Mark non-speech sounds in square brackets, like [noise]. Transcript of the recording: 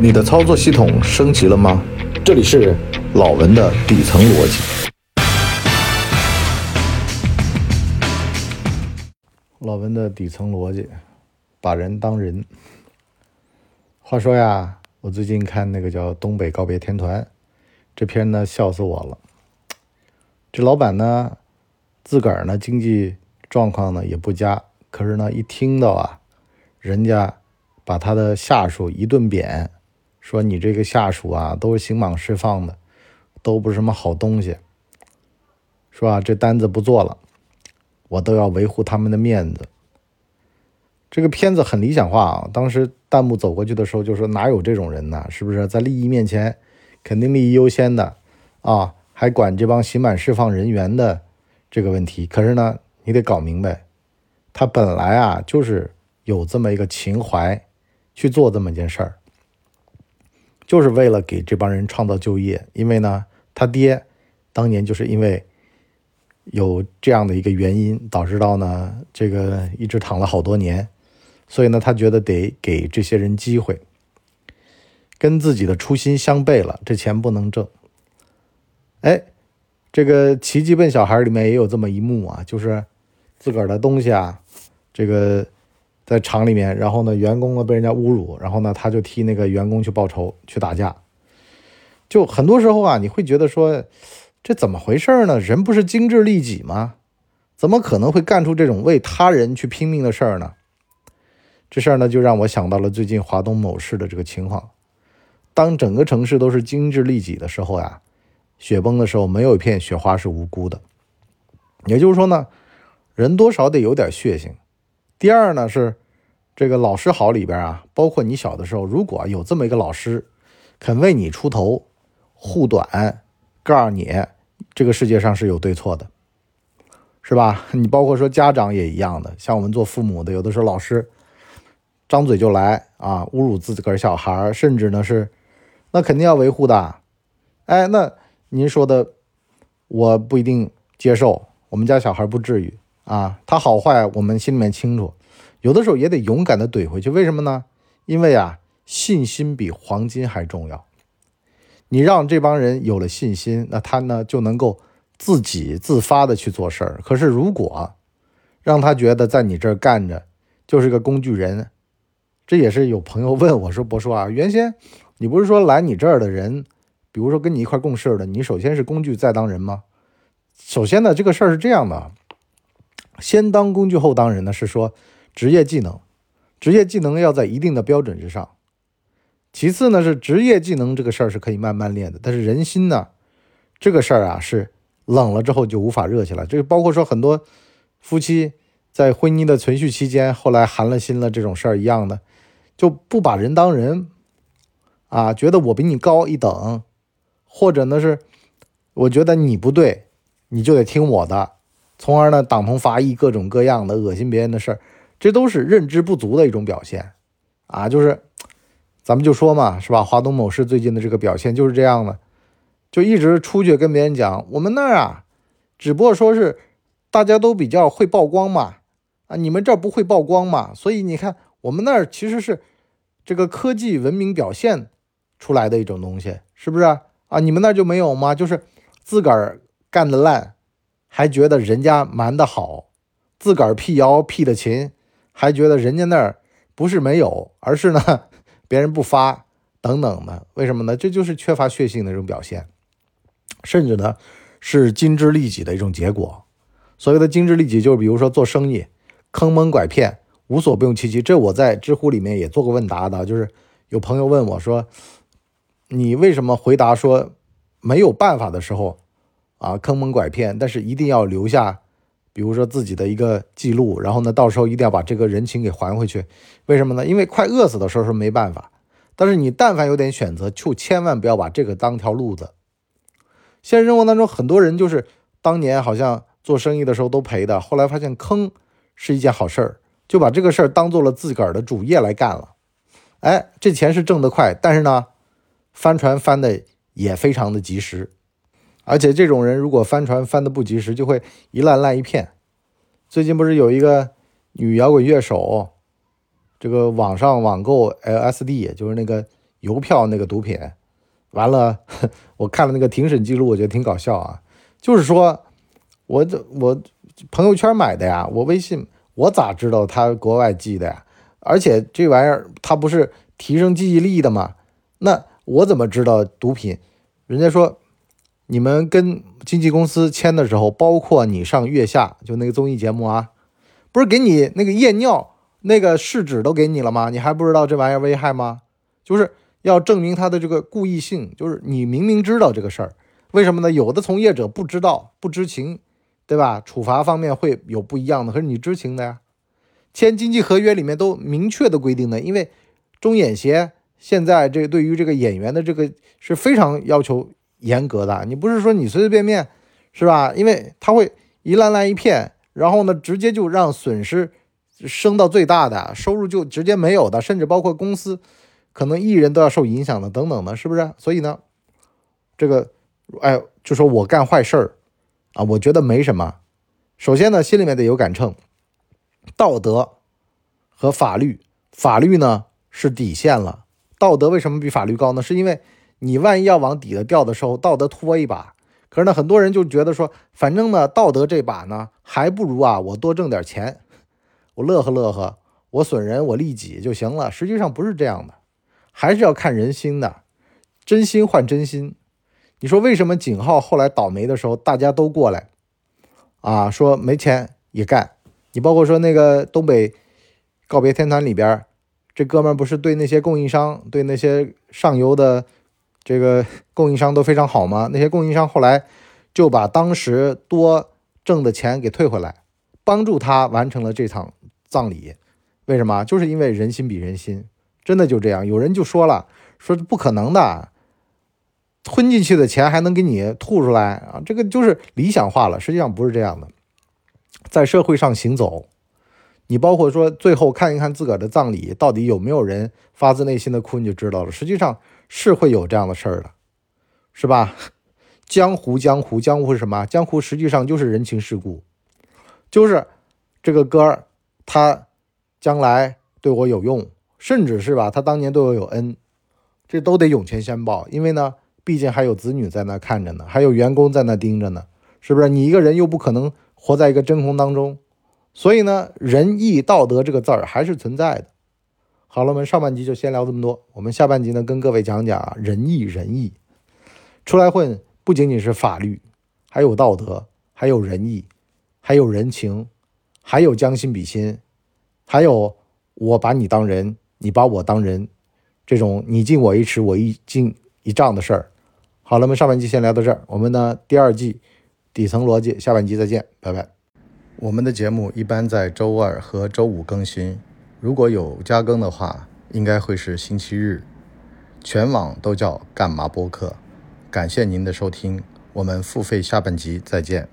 你的操作系统升级了吗？这里是老文的底层逻辑。老文的底层逻辑，把人当人。话说呀，我最近看那个叫《东北告别天团》这片呢，笑死我了。这老板呢，自个儿呢经济状况呢也不佳，可是呢，一听到啊，人家把他的下属一顿贬。说你这个下属啊，都是刑满释放的，都不是什么好东西。说啊，这单子不做了，我都要维护他们的面子。这个片子很理想化啊，当时弹幕走过去的时候就说哪有这种人呢？是不是在利益面前，肯定利益优先的啊？还管这帮刑满释放人员的这个问题？可是呢，你得搞明白，他本来啊就是有这么一个情怀去做这么一件事儿。就是为了给这帮人创造就业，因为呢，他爹当年就是因为有这样的一个原因，导致到呢这个一直躺了好多年，所以呢，他觉得得给这些人机会，跟自己的初心相悖了，这钱不能挣。哎，这个《奇迹笨小孩》里面也有这么一幕啊，就是自个儿的东西啊，这个。在厂里面，然后呢，员工呢被人家侮辱，然后呢，他就替那个员工去报仇，去打架。就很多时候啊，你会觉得说，这怎么回事呢？人不是精致利己吗？怎么可能会干出这种为他人去拼命的事儿呢？这事儿呢，就让我想到了最近华东某市的这个情况。当整个城市都是精致利己的时候呀，雪崩的时候，没有一片雪花是无辜的。也就是说呢，人多少得有点血性。第二呢是，这个老师好里边啊，包括你小的时候，如果有这么一个老师，肯为你出头、护短，告诉你这个世界上是有对错的，是吧？[laughs] 你包括说家长也一样的，像我们做父母的，有的时候老师张嘴就来啊，侮辱自个儿小孩，甚至呢是，那肯定要维护的。哎，那您说的，我不一定接受，我们家小孩不至于。啊，他好坏我们心里面清楚，有的时候也得勇敢的怼回去。为什么呢？因为啊，信心比黄金还重要。你让这帮人有了信心，那他呢就能够自己自发的去做事儿。可是如果让他觉得在你这儿干着就是个工具人，这也是有朋友问我说：“博叔啊，原先你不是说来你这儿的人，比如说跟你一块共事的，你首先是工具再当人吗？”首先呢，这个事儿是这样的。先当工具后当人呢，是说职业技能，职业技能要在一定的标准之上。其次呢，是职业技能这个事儿是可以慢慢练的，但是人心呢，这个事儿啊是冷了之后就无法热起来。这个包括说很多夫妻在婚姻的存续期间，后来寒了心了这种事儿一样的，就不把人当人啊，觉得我比你高一等，或者呢是我觉得你不对，你就得听我的。从而呢，党同伐异，各种各样的恶心别人的事儿，这都是认知不足的一种表现啊！就是，咱们就说嘛，是吧？华东某市最近的这个表现就是这样的，就一直出去跟别人讲，我们那儿啊，只不过说是大家都比较会曝光嘛，啊，你们这儿不会曝光嘛，所以你看我们那儿其实是这个科技文明表现出来的一种东西，是不是啊？你们那儿就没有吗？就是自个儿干的烂。还觉得人家瞒得好，自个儿辟谣辟的勤，还觉得人家那儿不是没有，而是呢 [laughs] 别人不发等等的，为什么呢？这就是缺乏血性的一种表现，甚至呢是精致利己的一种结果。所谓的精致利己，就是比如说做生意坑蒙拐骗，无所不用其极。这我在知乎里面也做过问答的，就是有朋友问我说，你为什么回答说没有办法的时候？啊，坑蒙拐骗，但是一定要留下，比如说自己的一个记录，然后呢，到时候一定要把这个人情给还回去。为什么呢？因为快饿死的时候是没办法，但是你但凡有点选择，就千万不要把这个当条路子。现实生活当中，很多人就是当年好像做生意的时候都赔的，后来发现坑是一件好事儿，就把这个事儿当做了自个儿的主业来干了。哎，这钱是挣得快，但是呢，翻船翻的也非常的及时。而且这种人如果翻船翻得不及时，就会一烂烂一片。最近不是有一个女摇滚乐手，这个网上网购 LSD，就是那个邮票那个毒品，完了，[laughs] 我看了那个庭审记录，我觉得挺搞笑啊。就是说，我这我朋友圈买的呀，我微信我咋知道他国外寄的呀？而且这玩意儿它不是提升记忆力的吗？那我怎么知道毒品？人家说，你们跟经纪公司签的时候，包括你上月下就那个综艺节目啊，不是给你那个验尿那个试纸都给你了吗？你还不知道这玩意儿危害吗？就是要证明他的这个故意性，就是你明明知道这个事儿，为什么呢？有的从业者不知道、不知情，对吧？处罚方面会有不一样的，可是你知情的呀。签经济合约里面都明确的规定的，因为中演协现在这对于这个演员的这个是非常要求严格的，你不是说你随随便便，是吧？因为他会一烂烂一片，然后呢，直接就让损失升到最大的，收入就直接没有的，甚至包括公司可能艺人都要受影响的，等等的，是不是？所以呢，这个，哎，就说我干坏事儿啊，我觉得没什么。首先呢，心里面得有杆秤。道德和法律，法律呢是底线了。道德为什么比法律高呢？是因为你万一要往底下掉的时候，道德拖一把。可是呢，很多人就觉得说，反正呢，道德这把呢，还不如啊，我多挣点钱，我乐呵乐呵，我损人我利己就行了。实际上不是这样的，还是要看人心的，真心换真心。你说为什么景浩后来倒霉的时候，大家都过来啊，说没钱也干。你包括说那个东北告别天团里边，这哥们不是对那些供应商、对那些上游的这个供应商都非常好吗？那些供应商后来就把当时多挣的钱给退回来，帮助他完成了这场葬礼。为什么？就是因为人心比人心，真的就这样。有人就说了，说不可能的，吞进去的钱还能给你吐出来啊？这个就是理想化了，实际上不是这样的。在社会上行走，你包括说最后看一看自个儿的葬礼，到底有没有人发自内心的哭，你就知道了。实际上是会有这样的事儿的，是吧？江湖，江湖，江湖是什么？江湖实际上就是人情世故，就是这个哥儿他将来对我有用，甚至是吧，他当年对我有恩，这都得涌泉相报。因为呢，毕竟还有子女在那看着呢，还有员工在那盯着呢，是不是？你一个人又不可能。活在一个真空当中，所以呢，仁义道德这个字儿还是存在的。好了，我们上半集就先聊这么多，我们下半集呢，跟各位讲讲仁义仁义。出来混不仅仅是法律，还有道德，还有仁义，还有人情，还有将心比心，还有我把你当人，你把我当人，这种你敬我一尺，我一敬一丈的事儿。好了，我们上半集先聊到这儿，我们呢第二季。底层逻辑，下半集再见，拜拜。我们的节目一般在周二和周五更新，如果有加更的话，应该会是星期日。全网都叫干嘛播客。感谢您的收听，我们付费下半集再见。